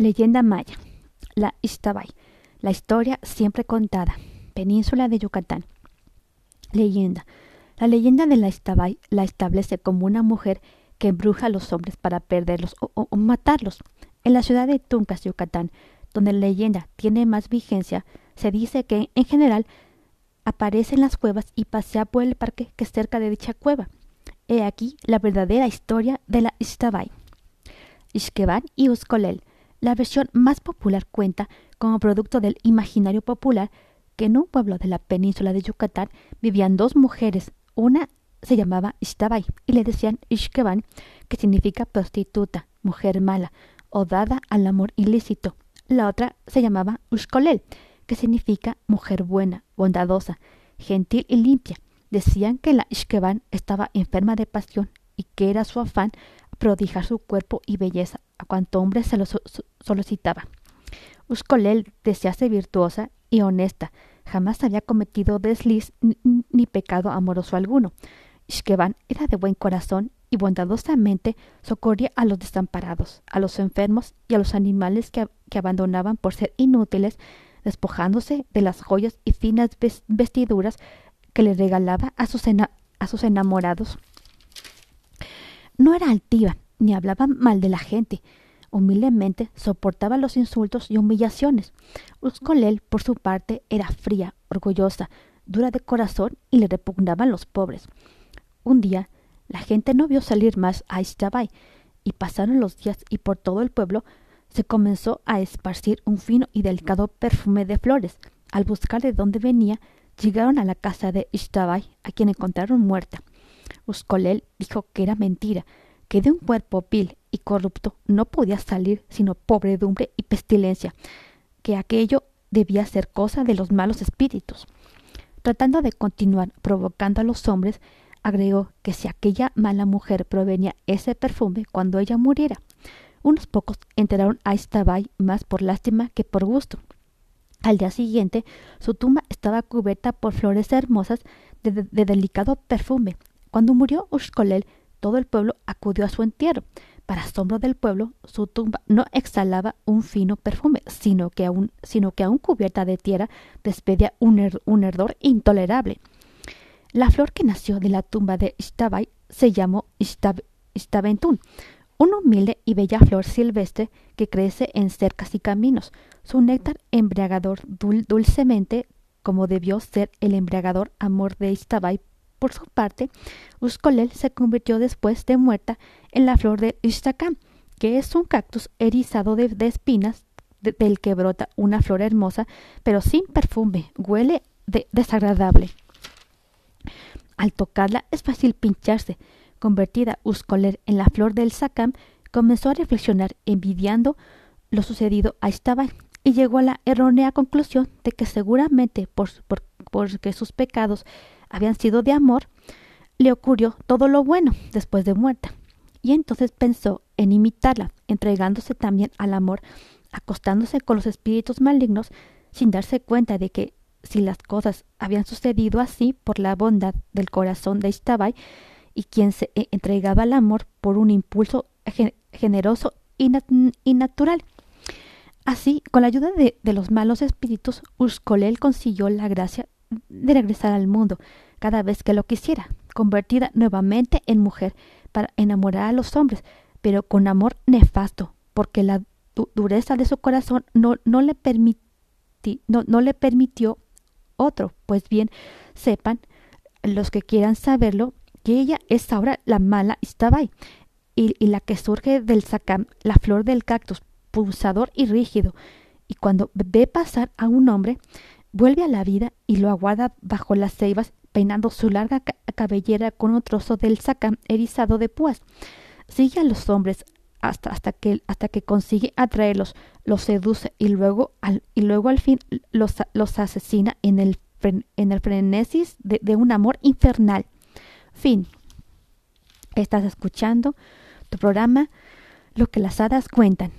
Leyenda maya. La Ixtabay. La historia siempre contada. Península de Yucatán. Leyenda. La leyenda de la Ixtabay la establece como una mujer que embruja a los hombres para perderlos o, matarlos. En la ciudad de Tuncas, Yucatán, donde la leyenda tiene más vigencia, se dice que en general aparece en las cuevas y pasea por el parque que es cerca de dicha cueva. He aquí la verdadera historia de la Ixtabay. Ixqueban y Uscolel la versión más popular cuenta, como producto del imaginario popular, que en un pueblo de la península de Yucatán vivían dos mujeres. Una se llamaba Ixtabay y le decían Ixqueban, que significa prostituta, mujer mala o dada al amor ilícito. La otra se llamaba Uxcolel, que significa mujer buena, bondadosa, gentil y limpia. Decían que la Ixqueban estaba enferma de pasión y que era su afán prodigar su cuerpo y belleza a cuanto hombre se lo solicitaba. Uscolel desease virtuosa y honesta, jamás había cometido desliz ni, pecado amoroso alguno. Ishkeban era de buen corazón y bondadosamente socorría a los desamparados, a los enfermos y a los animales que, abandonaban por ser inútiles, despojándose de las joyas y finas vestiduras que le regalaba a sus enamorados. No era altiva, ni hablaba mal de la gente. Humildemente soportaba los insultos y humillaciones. Uscolel, por su parte, era fría, orgullosa, dura de corazón y le repugnaban los pobres. Un día, la gente no vio salir más a Ixtabay, y pasaron los días y por todo el pueblo se comenzó a esparcir un fino y delicado perfume de flores. Al buscar de dónde venía, llegaron a la casa de Ixtabay, a quien encontraron muerta. Uscolel dijo que era mentira, que de un cuerpo vil y corrupto no podía salir sino pobredumbre y pestilencia, que aquello debía ser cosa de los malos espíritus. Tratando de continuar provocando a los hombres, agregó que si aquella mala mujer provenía ese perfume cuando ella muriera, unos pocos enteraron a Istabay más por lástima que por gusto. Al día siguiente, su tumba estaba cubierta por flores hermosas de, delicado perfume. Cuando murió Ushkolel, todo el pueblo acudió a su entierro. Para asombro del pueblo, su tumba no exhalaba un fino perfume, sino que aún, sino que aún cubierta de tierra despedía un, herdor intolerable. La flor que nació de la tumba de Ishtabay se llamó Ishtabentún, una humilde y bella flor silvestre que crece en cercas y caminos. Su néctar embriagador dulcemente, como debió ser el embriagador amor de Ishtabay por su parte, Uscolel se convirtió después de muerta en la flor de Istacam, que es un cactus erizado de, espinas del que brota una flor hermosa, pero sin perfume, huele de desagradable. Al tocarla es fácil pincharse. Convertida Uscolel en la flor del Sacam, comenzó a reflexionar envidiando lo sucedido a Istabay y llegó a la errónea conclusión de que seguramente por, por, porque sus pecados habían sido de amor, le ocurrió todo lo bueno después de muerta. Y entonces pensó en imitarla, entregándose también al amor, acostándose con los espíritus malignos, sin darse cuenta de que si las cosas habían sucedido así por la bondad del corazón de Istabay, y quien se e-, entregaba al amor por un impulso generoso y, natural. Así, con la ayuda de, de los malos espíritus, Uscolel consiguió la gracia de regresar al mundo cada vez que lo quisiera, convertida nuevamente en mujer para enamorar a los hombres, pero con amor nefasto, porque la dureza de su corazón no, no, le no, no le permitió otro. Pues bien, sepan los que quieran saberlo, que ella es ahora la mala Istabay, y, y la que surge del sacam, la flor del cactus, pulsador y rígido, y cuando ve pasar a un hombre, vuelve a la vida y lo aguarda bajo las ceibas, peinando su larga cabellera con un trozo del saca erizado de púas. Sigue a los hombres hasta, hasta, que, hasta que consigue atraerlos, los seduce y luego al, y luego al fin los, los asesina en el, en el frenesis de, de un amor infernal. Fin. Estás escuchando tu programa Lo que las hadas cuentan.